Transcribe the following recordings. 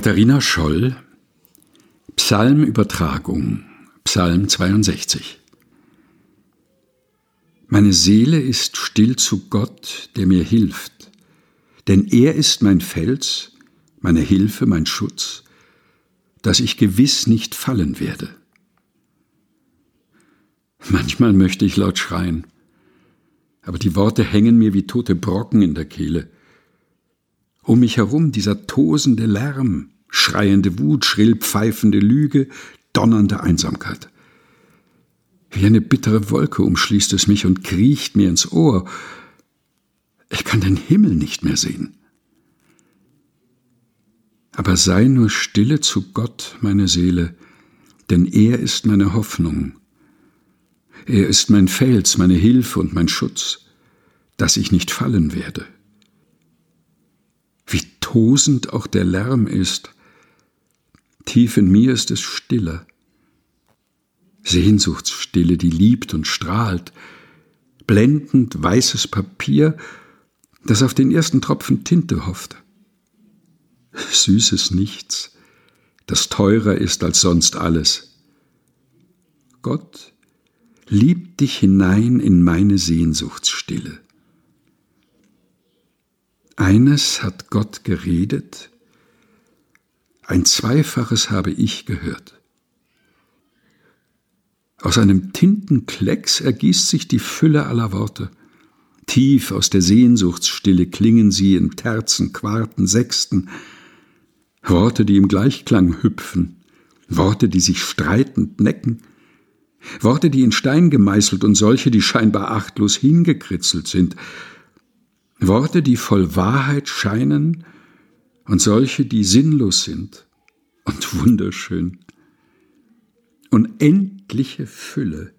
Katharina Scholl Psalmübertragung Psalm 62 Meine Seele ist still zu Gott, der mir hilft, denn er ist mein Fels, meine Hilfe, mein Schutz, dass ich gewiss nicht fallen werde. Manchmal möchte ich laut schreien, aber die Worte hängen mir wie tote Brocken in der Kehle. Um mich herum dieser tosende Lärm, schreiende Wut, schrill pfeifende Lüge, donnernde Einsamkeit. Wie eine bittere Wolke umschließt es mich und kriecht mir ins Ohr. Ich kann den Himmel nicht mehr sehen. Aber sei nur stille zu Gott, meine Seele, denn er ist meine Hoffnung. Er ist mein Fels, meine Hilfe und mein Schutz, dass ich nicht fallen werde tosend auch der Lärm ist, tief in mir ist es stiller. Sehnsuchtsstille, die liebt und strahlt, blendend weißes Papier, das auf den ersten Tropfen Tinte hofft. Süßes Nichts, das teurer ist als sonst alles. Gott liebt dich hinein in meine Sehnsuchtsstille. Eines hat Gott geredet, ein Zweifaches habe ich gehört. Aus einem Tintenklecks ergießt sich die Fülle aller Worte. Tief aus der Sehnsuchtsstille klingen sie in Terzen, Quarten, Sechsten. Worte, die im Gleichklang hüpfen, Worte, die sich streitend necken, Worte, die in Stein gemeißelt und solche, die scheinbar achtlos hingekritzelt sind, Worte, die voll Wahrheit scheinen und solche, die sinnlos sind und wunderschön. Unendliche Fülle,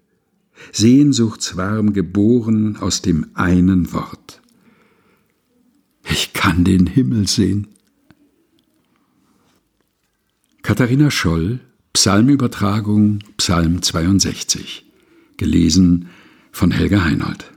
sehnsuchtswarm geboren aus dem einen Wort. Ich kann den Himmel sehen. Katharina Scholl, Psalmübertragung, Psalm 62, gelesen von Helga Heinold.